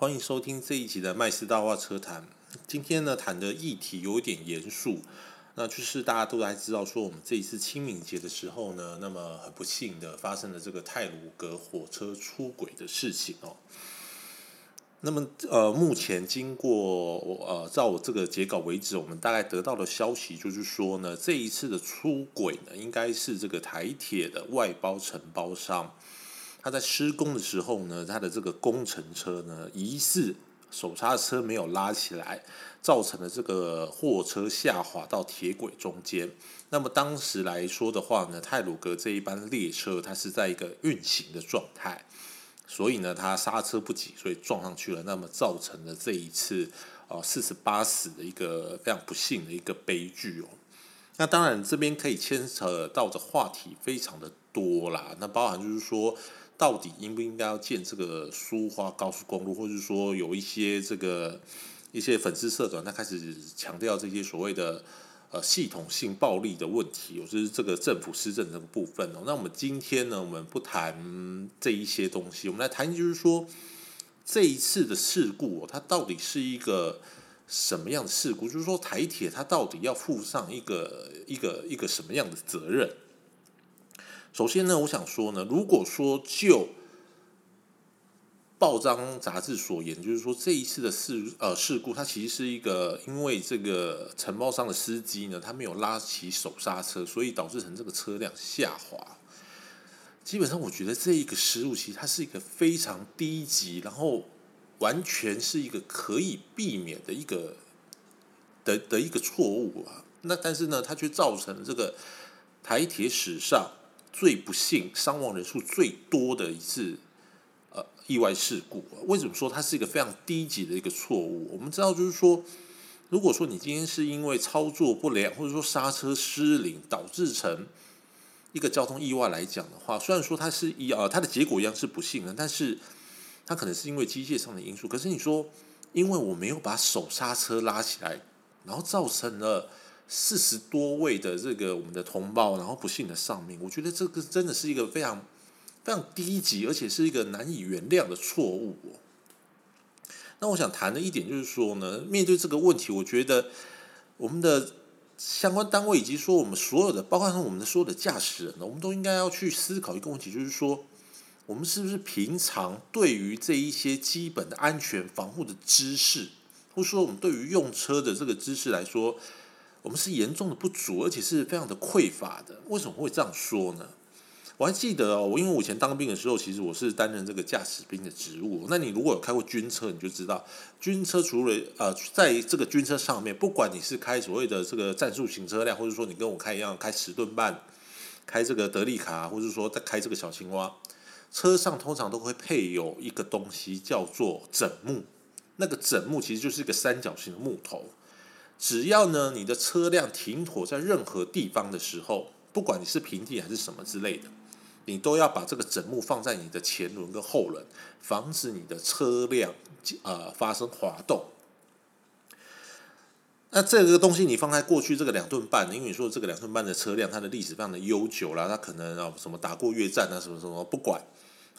欢迎收听这一集的麦斯大话车谈。今天呢，谈的议题有一点严肃，那就是大家都还知道说，我们这一次清明节的时候呢，那么很不幸的发生了这个泰鲁格火车出轨的事情哦。那么呃，目前经过呃，照我这个截稿为止，我们大概得到的消息就是说呢，这一次的出轨呢，应该是这个台铁的外包承包商。他在施工的时候呢，他的这个工程车呢，疑似手刹车没有拉起来，造成了这个货车下滑到铁轨中间。那么当时来说的话呢，泰鲁格这一班列车它是在一个运行的状态，所以呢，它刹车不及，所以撞上去了。那么造成了这一次哦四十八死的一个非常不幸的一个悲剧哦。那当然这边可以牵扯到的话题非常的多啦，那包含就是说。到底应不应该要建这个苏花高速公路，或者是说有一些这个一些粉丝社团，他开始强调这些所谓的呃系统性暴力的问题，就是这个政府施政这个部分哦。那我们今天呢，我们不谈这一些东西，我们来谈就是说这一次的事故，它到底是一个什么样的事故？就是说台铁它到底要负上一个一个一个什么样的责任？首先呢，我想说呢，如果说就报章杂志所言，就是说这一次的事呃事故，它其实是一个因为这个承包商的司机呢，他没有拉起手刹车，所以导致成这个车辆下滑。基本上，我觉得这一个失误其实它是一个非常低级，然后完全是一个可以避免的一个的的一个错误啊。那但是呢，它却造成这个台铁史上。最不幸、伤亡人数最多的一次呃意外事故，为什么说它是一个非常低级的一个错误？我们知道，就是说，如果说你今天是因为操作不良，或者说刹车失灵导致成一个交通意外来讲的话，虽然说它是一呃它的结果一样是不幸的，但是它可能是因为机械上的因素。可是你说，因为我没有把手刹车拉起来，然后造成了。四十多位的这个我们的同胞，然后不幸的丧命，我觉得这个真的是一个非常非常低级，而且是一个难以原谅的错误。那我想谈的一点就是说呢，面对这个问题，我觉得我们的相关单位以及说我们所有的，包括说我们的所有的驾驶人呢，我们都应该要去思考一个问题，就是说，我们是不是平常对于这一些基本的安全防护的知识，或者说我们对于用车的这个知识来说。我们是严重的不足，而且是非常的匮乏的。为什么会这样说呢？我还记得哦，我因为我以前当兵的时候，其实我是担任这个驾驶兵的职务。那你如果有开过军车，你就知道，军车除了呃，在这个军车上面，不管你是开所谓的这个战术型车辆，或者说你跟我开一样开十吨半，开这个德利卡，或者说在开这个小青蛙，车上通常都会配有一个东西叫做枕木。那个枕木其实就是一个三角形的木头。只要呢，你的车辆停妥在任何地方的时候，不管你是平地还是什么之类的，你都要把这个枕木放在你的前轮跟后轮，防止你的车辆呃发生滑动。那这个东西你放在过去这个两吨半，因为你说这个两吨半的车辆，它的历史非常的悠久了，它可能啊什么打过越战啊，什么什么不管。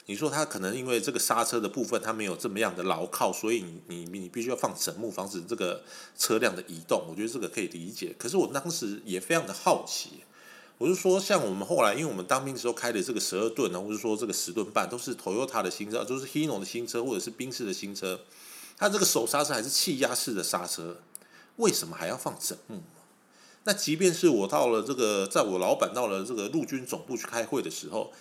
你说他可能因为这个刹车的部分，它没有这么样的牢靠，所以你你你必须要放枕木，防止这个车辆的移动。我觉得这个可以理解。可是我当时也非常的好奇，我就说，像我们后来，因为我们当兵的时候开的这个十二吨啊，或者说这个十吨半，都是 Toyota 的新车，都是 Hino 的新车，或者是宾士的新车，它这个手刹车还是气压式的刹车，为什么还要放枕木？那即便是我到了这个，在我老板到了这个陆军总部去开会的时候。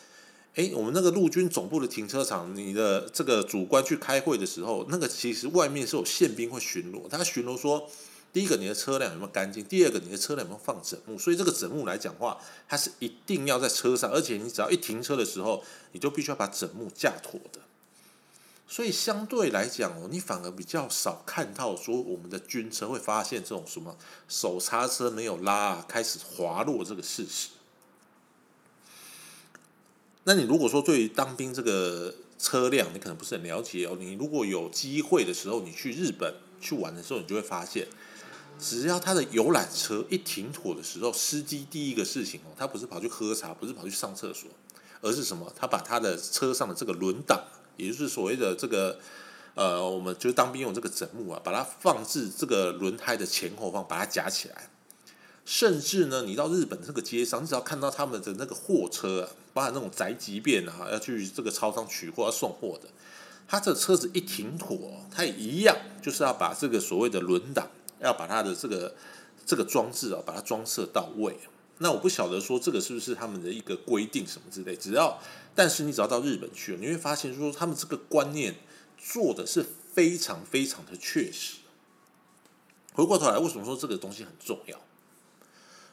哎，我们那个陆军总部的停车场，你的这个主官去开会的时候，那个其实外面是有宪兵会巡逻。他巡逻说，第一个你的车辆有没有干净，第二个你的车辆有没有放枕木。所以这个枕木来讲话，它是一定要在车上，而且你只要一停车的时候，你就必须要把枕木架妥的。所以相对来讲哦，你反而比较少看到说我们的军车会发现这种什么手刹车没有拉开始滑落这个事实。那你如果说对于当兵这个车辆，你可能不是很了解哦。你如果有机会的时候，你去日本去玩的时候，你就会发现，只要他的游览车一停妥的时候，司机第一个事情哦，他不是跑去喝茶，不是跑去上厕所，而是什么？他把他的车上的这个轮挡，也就是所谓的这个呃，我们就当兵用这个枕木啊，把它放置这个轮胎的前后方，把它夹起来。甚至呢，你到日本这个街上，你只要看到他们的那个货车啊，包含那种宅急便啊，要去这个超商取货要送货的，他这车子一停妥，他也一样，就是要把这个所谓的轮挡，要把它的这个这个装置啊，把它装设到位。那我不晓得说这个是不是他们的一个规定什么之类，只要，但是你只要到日本去，你会发现说他们这个观念做的是非常非常的确实。回过头来，为什么说这个东西很重要？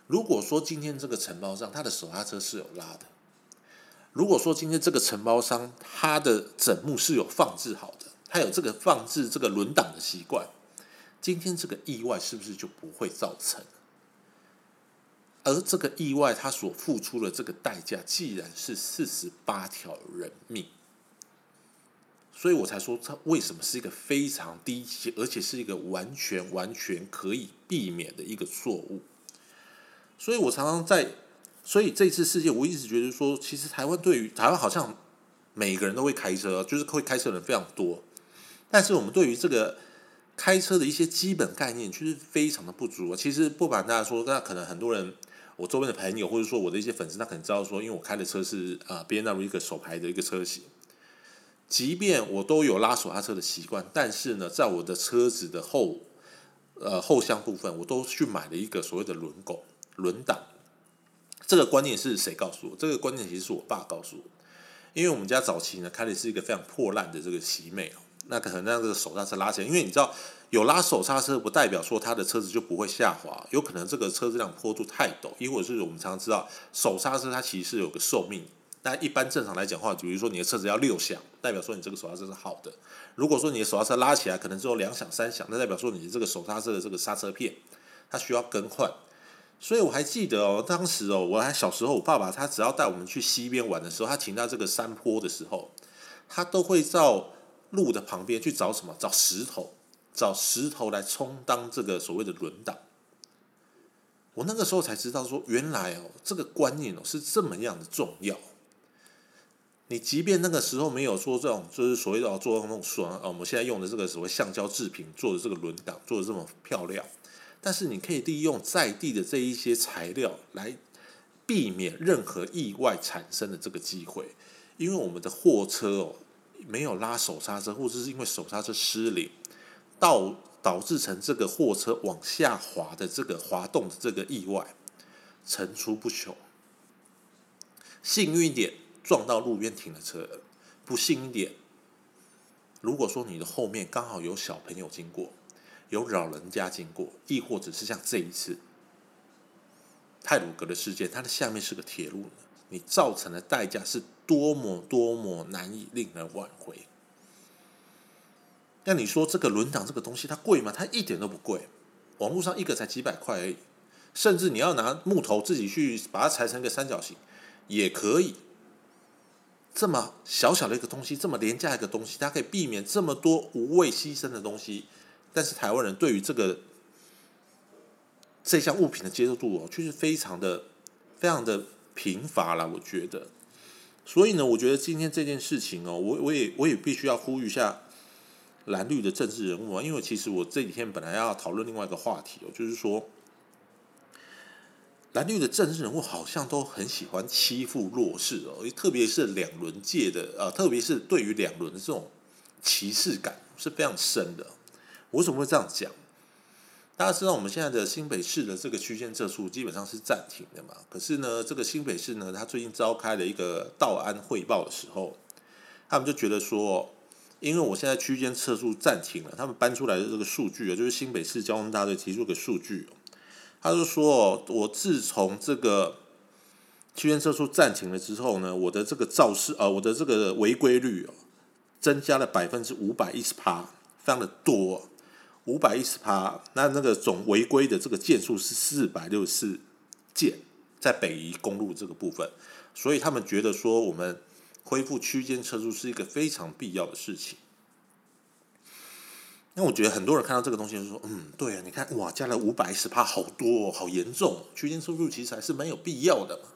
如果说今天这个承包商他的手刹车是有拉的，如果说今天这个承包商他的枕木是有放置好的，他有这个放置这个轮挡的习惯，今天这个意外是不是就不会造成？而这个意外他所付出的这个代价，既然是四十八条人命，所以我才说他为什么是一个非常低级，而且是一个完全完全可以避免的一个错误。所以我常常在，所以这次事件，我一直觉得说，其实台湾对于台湾好像每个人都会开车，就是会开车的人非常多，但是我们对于这个开车的一些基本概念，其实非常的不足。其实不瞒大家说，那可能很多人，我周边的朋友或者说我的一些粉丝，他可能知道说，因为我开的车是啊 B N W 一个手牌的一个车型，即便我都有拉手刹车的习惯，但是呢，在我的车子的后呃后箱部分，我都去买了一个所谓的轮拱。轮挡，这个观念是谁告诉我？这个观念其实是我爸告诉我。因为我们家早期呢开的是一个非常破烂的这个喜美，那可能那个手刹车拉起来。因为你知道，有拉手刹车不代表说它的车子就不会下滑，有可能这个车子辆坡度太陡，亦或者是我们常常知道手刹车它其实是有个寿命。那一般正常来讲话，比如说你的车子要六响，代表说你这个手刹车是好的。如果说你的手刹车拉起来可能只有两响三响，那代表说你的这个手刹车的这个刹车片它需要更换。所以我还记得哦，当时哦，我还小时候，我爸爸他只要带我们去溪边玩的时候，他停到这个山坡的时候，他都会到路的旁边去找什么？找石头，找石头来充当这个所谓的轮挡。我那个时候才知道说，原来哦，这个观念哦是这么样的重要。你即便那个时候没有说这种，就是所谓的做那种双啊，我们现在用的这个所谓橡胶制品做的这个轮挡，做的这么漂亮。但是你可以利用在地的这一些材料来避免任何意外产生的这个机会，因为我们的货车哦没有拉手刹车，或者是因为手刹车失灵，导导致成这个货车往下滑的这个滑动的这个意外层出不穷。幸运一点撞到路边停的车，不幸一点，如果说你的后面刚好有小朋友经过。有老人家经过，亦或者是像这一次泰鲁格的事件，它的下面是个铁路，你造成的代价是多么多么难以令人挽回。那你说这个轮挡这个东西它贵吗？它一点都不贵，网络上一个才几百块而已，甚至你要拿木头自己去把它裁成一个三角形也可以。这么小小的一个东西，这么廉价一个东西，它可以避免这么多无谓牺牲的东西。但是台湾人对于这个这项物品的接受度哦，却是非常的、非常的贫乏了。我觉得，所以呢，我觉得今天这件事情哦，我我也我也必须要呼吁一下蓝绿的政治人物啊，因为其实我这几天本来要讨论另外一个话题哦，就是说蓝绿的政治人物好像都很喜欢欺负弱势哦，特别是两轮界的呃，特别是对于两轮的这种歧视感是非常深的。为什么会这样讲？大家知道我们现在的新北市的这个区间测速基本上是暂停的嘛？可是呢，这个新北市呢，他最近召开了一个道安汇报的时候，他们就觉得说，因为我现在区间测速暂停了，他们搬出来的这个数据啊，就是新北市交通大队提出的数据，他就说，我自从这个区间测速暂停了之后呢，我的这个肇事啊，我的这个违规率哦，增加了百分之五百一十趴，非常的多。五百一十趴，那那个总违规的这个件数是四百六十四件，在北宜公路这个部分，所以他们觉得说我们恢复区间车速是一个非常必要的事情。那我觉得很多人看到这个东西就说：“嗯，对啊，你看哇，加了五百一十趴，好多，好严重，区间车速其实还是蛮有必要的嘛。”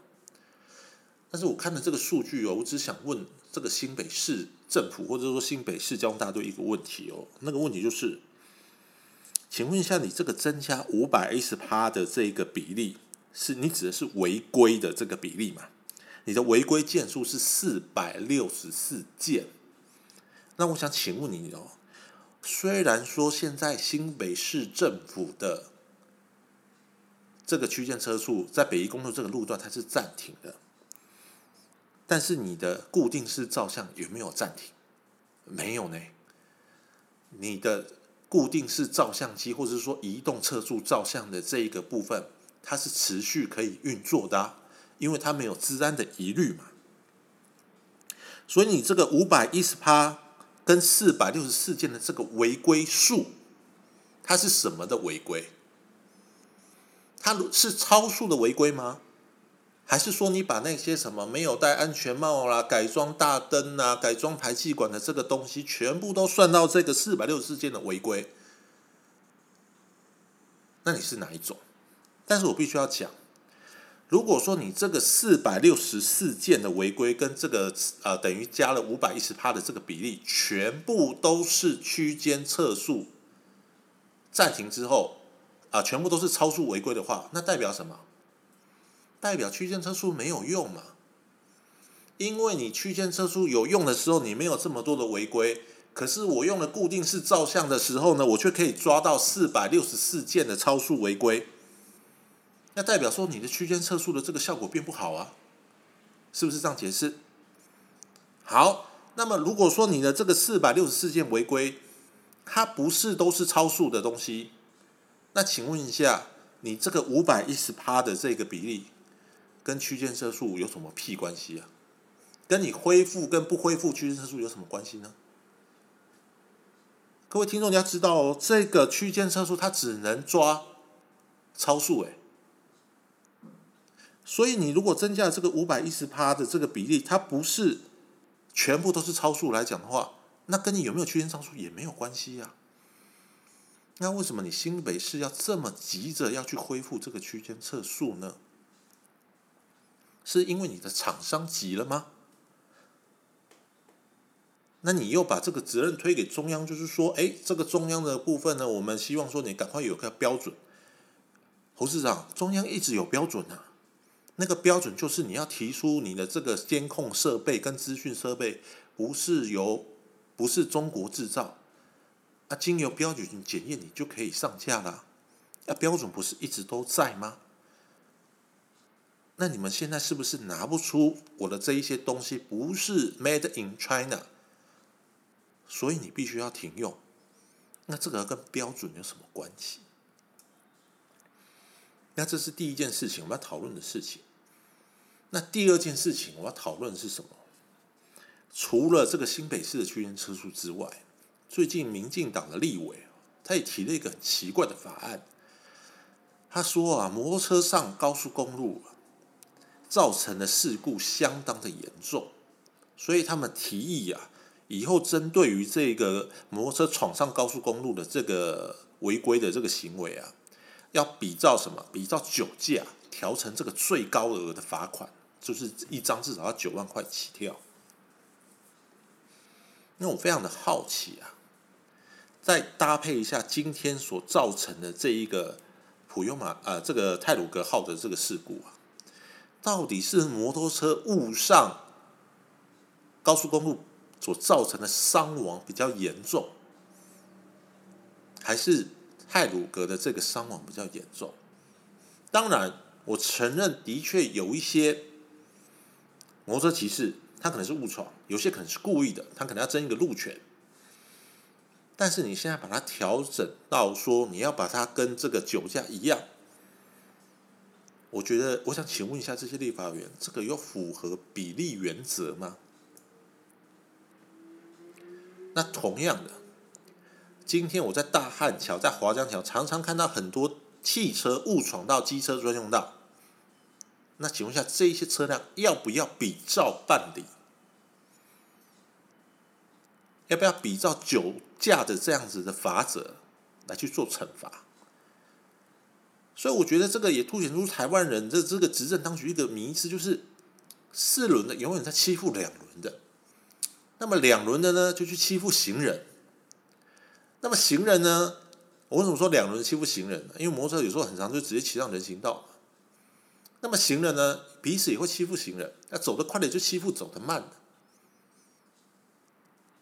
但是我看了这个数据哦，我只想问这个新北市政府或者说新北市交通大队一个问题哦，那个问题就是，请问一下，你这个增加五百一十趴的这个比例，是你指的是违规的这个比例吗？你的违规件数是四百六十四件，那我想请问你哦，虽然说现在新北市政府的这个区间车速在北宜公路这个路段它是暂停的。但是你的固定式照相有没有暂停？没有呢。你的固定式照相机或者是说移动测速照相的这一个部分，它是持续可以运作的，因为它没有治安的疑虑嘛。所以你这个五百一十趴跟四百六十四件的这个违规数，它是什么的违规？它是超速的违规吗？还是说你把那些什么没有戴安全帽啦、改装大灯啊、改装排气管的这个东西，全部都算到这个四百六十四件的违规？那你是哪一种？但是我必须要讲，如果说你这个四百六十四件的违规跟这个呃等于加了五百一十趴的这个比例，全部都是区间测速暂停之后啊，全部都是超速违规的话，那代表什么？代表区间测速没有用嘛？因为你区间测速有用的时候，你没有这么多的违规。可是我用了固定式照相的时候呢，我却可以抓到四百六十四件的超速违规。那代表说你的区间测速的这个效果并不好啊？是不是这样解释？好，那么如果说你的这个四百六十四件违规，它不是都是超速的东西，那请问一下，你这个五百一十趴的这个比例？跟区间测速有什么屁关系啊？跟你恢复跟不恢复区间测速有什么关系呢？各位听众你要知道哦，这个区间测速它只能抓超速哎，所以你如果增加了这个五百一十趴的这个比例，它不是全部都是超速来讲的话，那跟你有没有区间超速也没有关系呀。那为什么你新北市要这么急着要去恢复这个区间测速呢？是因为你的厂商急了吗？那你又把这个责任推给中央，就是说，哎，这个中央的部分呢，我们希望说你赶快有个标准。侯市长，中央一直有标准啊，那个标准就是你要提出你的这个监控设备跟资讯设备不是由不是中国制造，啊，经由标准检验你就可以上架了。那标准不是一直都在吗？那你们现在是不是拿不出我的这一些东西不是 made in China，所以你必须要停用？那这个跟标准有什么关系？那这是第一件事情我们要讨论的事情。那第二件事情我要讨论的是什么？除了这个新北市的区间车速之外，最近民进党的立委他也提了一个很奇怪的法案。他说啊，摩托车上高速公路。造成的事故相当的严重，所以他们提议啊，以后针对于这个摩托车闯上高速公路的这个违规的这个行为啊，要比照什么？比照酒驾，调成这个最高额的罚款，就是一张至少要九万块起跳。那我非常的好奇啊，再搭配一下今天所造成的这一个普悠玛啊，这个泰鲁格号的这个事故啊。到底是摩托车误上高速公路所造成的伤亡比较严重，还是泰鲁格的这个伤亡比较严重？当然，我承认的确有一些摩托车骑士他可能是误闯，有些可能是故意的，他可能要争一个路权。但是你现在把它调整到说，你要把它跟这个酒驾一样。我觉得，我想请问一下这些立法员，这个有符合比例原则吗？那同样的，今天我在大汉桥、在华江桥，常常看到很多汽车误闯到机车专用道。那请问一下，这些车辆要不要比照办理？要不要比照酒驾的这样子的法则来去做惩罚？所以我觉得这个也凸显出台湾人的这个执政当局一个迷思，就是四轮的永远在欺负两轮的，那么两轮的呢就去欺负行人。那么行人呢，我为什么说两轮欺负行人呢？因为摩托车有时候很长，就直接骑上人行道。那么行人呢，彼此也会欺负行人，那走得快的就欺负走得慢的。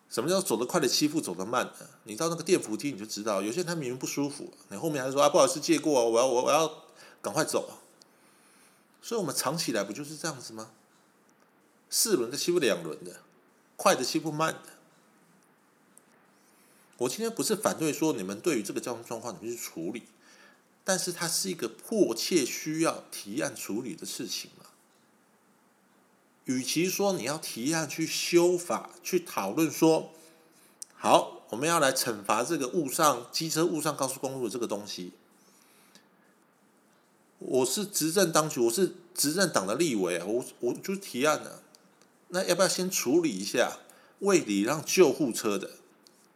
什么叫走得快的欺负走得慢的？你到那个电扶梯你就知道，有些人他明明不舒服，你后面还说啊不好意思借过，我要我我要赶快走。所以我们藏起来不就是这样子吗？四轮的欺负两轮的，快的欺负慢的。我今天不是反对说你们对于这个交通状况你们去处理，但是它是一个迫切需要提案处理的事情。与其说你要提案去修法去讨论说，好，我们要来惩罚这个误上机车误上高速公路的这个东西，我是执政当局，我是执政党的立委，我我就提案了，那要不要先处理一下为礼让救护车的，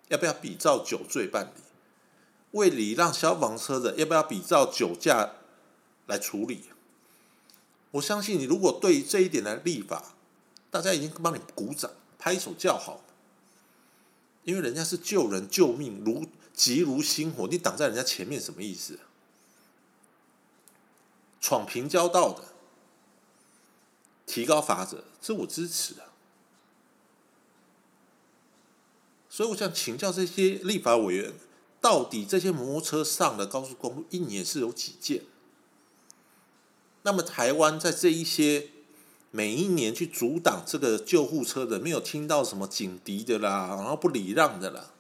要不要比照酒醉办理？为礼让消防车的，要不要比照酒驾来处理？我相信你，如果对于这一点的立法，大家已经帮你鼓掌、拍手叫好，因为人家是救人救命，如急如星火，你挡在人家前面什么意思？闯平交道的，提高罚则，这我支持啊。所以我想请教这些立法委员，到底这些摩托车上的高速公路一年是有几件？那么台湾在这一些每一年去阻挡这个救护车的，没有听到什么警笛的啦，然后不礼让的啦，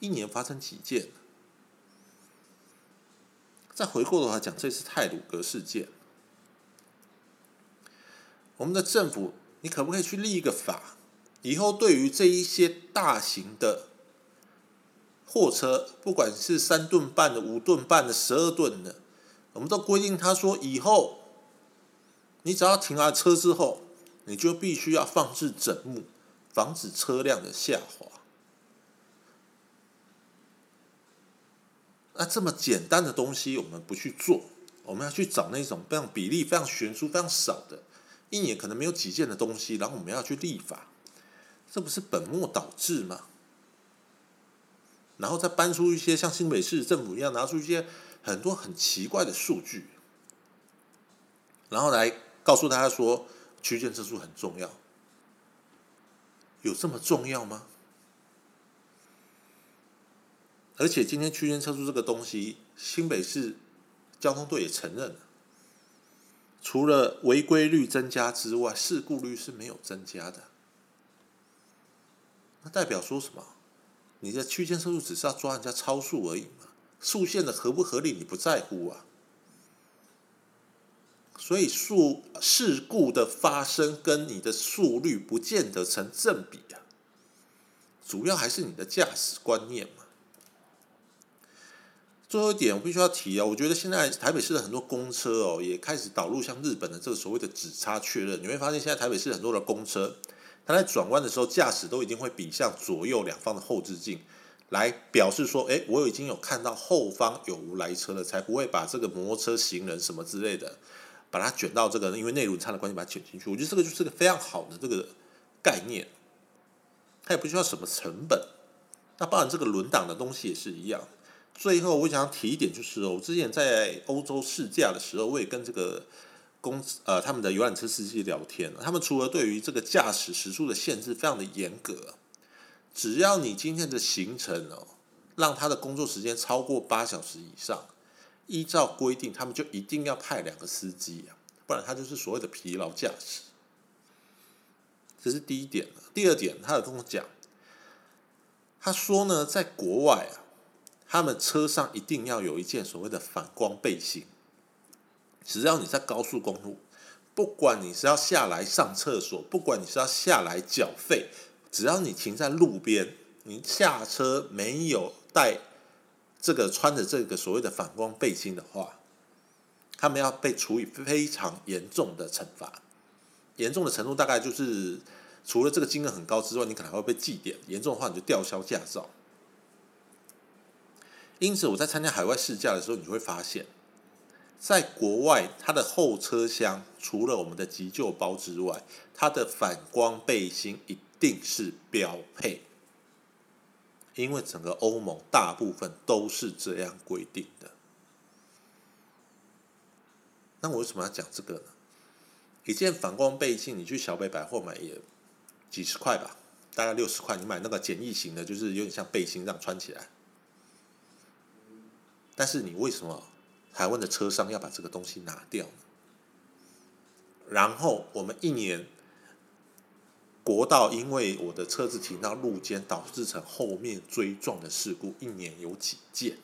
一年发生几件？再回过头来讲，这次泰鲁格事件，我们的政府，你可不可以去立一个法，以后对于这一些大型的货车，不管是三吨半的、五吨半的、十二吨的，我们都规定他说以后。你只要停完车之后，你就必须要放置枕木，防止车辆的下滑。那这么简单的东西，我们不去做，我们要去找那种非常比例非常悬殊、非常少的，一年可能没有几件的东西，然后我们要去立法，这不是本末倒置吗？然后再搬出一些像新北市政府一样，拿出一些很多很奇怪的数据，然后来。告诉大家说，区间测速很重要，有这么重要吗？而且今天区间测速这个东西，新北市交通队也承认了，除了违规率增加之外，事故率是没有增加的。那代表说什么？你的区间测速只是要抓人家超速而已嘛？速线的合不合理你不在乎啊？所以速事故的发生跟你的速率不见得成正比啊，主要还是你的驾驶观念嘛。最后一点我必须要提啊，我觉得现在台北市的很多公车哦，也开始导入像日本的这个所谓的指差确认。你会发现现在台北市很多的公车，它在转弯的时候，驾驶都已经会比向左右两方的后视镜，来表示说，哎，我已经有看到后方有无来车了，才不会把这个摩托车、行人什么之类的。把它卷到这个，因为内轮差的关系，把它卷进去。我觉得这个就是个非常好的这个概念，它也不需要什么成本。那包含这个轮挡的东西也是一样。最后，我想提一点，就是哦我之前在欧洲试驾的时候，我也跟这个公司呃他们的游览车司机聊天他们除了对于这个驾驶时速的限制非常的严格，只要你今天的行程哦，让他的工作时间超过八小时以上。依照规定，他们就一定要派两个司机啊，不然他就是所谓的疲劳驾驶。这是第一点第二点，他有跟我讲，他说呢，在国外啊，他们车上一定要有一件所谓的反光背心。只要你在高速公路，不管你是要下来上厕所，不管你是要下来缴费，只要你停在路边，你下车没有带。这个穿着这个所谓的反光背心的话，他们要被处以非常严重的惩罚。严重的程度大概就是，除了这个金额很高之外，你可能会被记点。严重的话，你就吊销驾照。因此，我在参加海外试驾的时候，你会发现，在国外，它的后车厢除了我们的急救包之外，它的反光背心一定是标配，因为整个欧盟大部分都是这样规定的。那我为什么要讲这个呢？一件反光背心，你去小北百货买也几十块吧，大概六十块。你买那个简易型的，就是有点像背心这样穿起来。但是你为什么台湾的车商要把这个东西拿掉呢？然后我们一年国道因为我的车子停到路肩，导致成后面追撞的事故，一年有几件？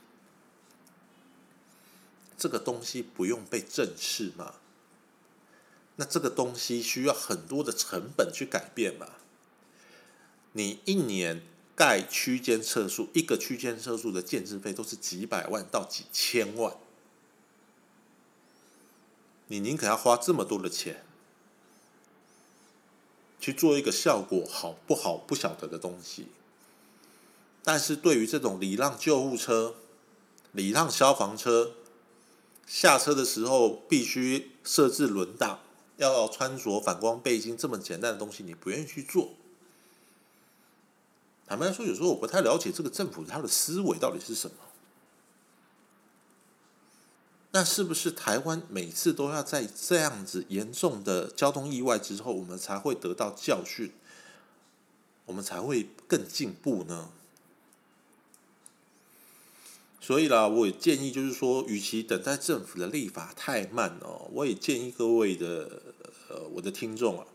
这个东西不用被正视吗？那这个东西需要很多的成本去改变嘛？你一年盖区间测速，一个区间测速的建制费都是几百万到几千万，你宁可要花这么多的钱去做一个效果好不好不晓得的东西，但是对于这种礼让救护车、礼让消防车。下车的时候必须设置轮挡，要穿着反光背心，这么简单的东西你不愿意去做。坦白说，有时候我不太了解这个政府他的思维到底是什么。那是不是台湾每次都要在这样子严重的交通意外之后，我们才会得到教训，我们才会更进步呢？所以啦，我也建议，就是说，与其等待政府的立法太慢哦，我也建议各位的呃，我的听众啊，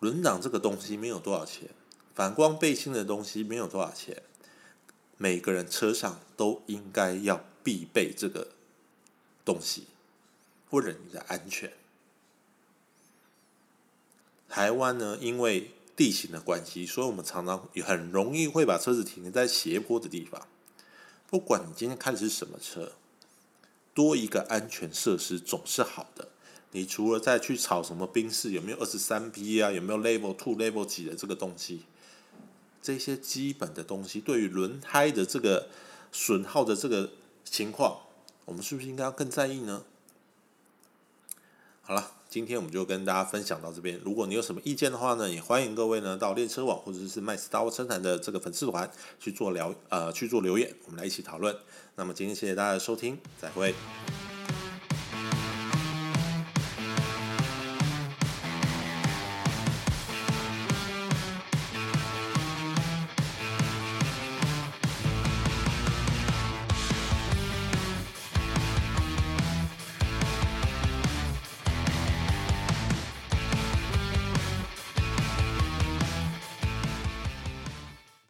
轮挡这个东西没有多少钱，反光背心的东西没有多少钱，每个人车上都应该要必备这个东西，为了你的安全。台湾呢，因为地形的关系，所以我们常常很容易会把车子停在斜坡的地方。不管你今天开的是什么车，多一个安全设施总是好的。你除了再去炒什么宾士有没有二十三 P 啊，有没有 Level Two、Level 几的这个东西，这些基本的东西，对于轮胎的这个损耗的这个情况，我们是不是应该要更在意呢？好了。今天我们就跟大家分享到这边。如果你有什么意见的话呢，也欢迎各位呢到练车网或者是麦斯达沃车坛的这个粉丝团去做聊呃去做留言，我们来一起讨论。那么今天谢谢大家的收听，再会。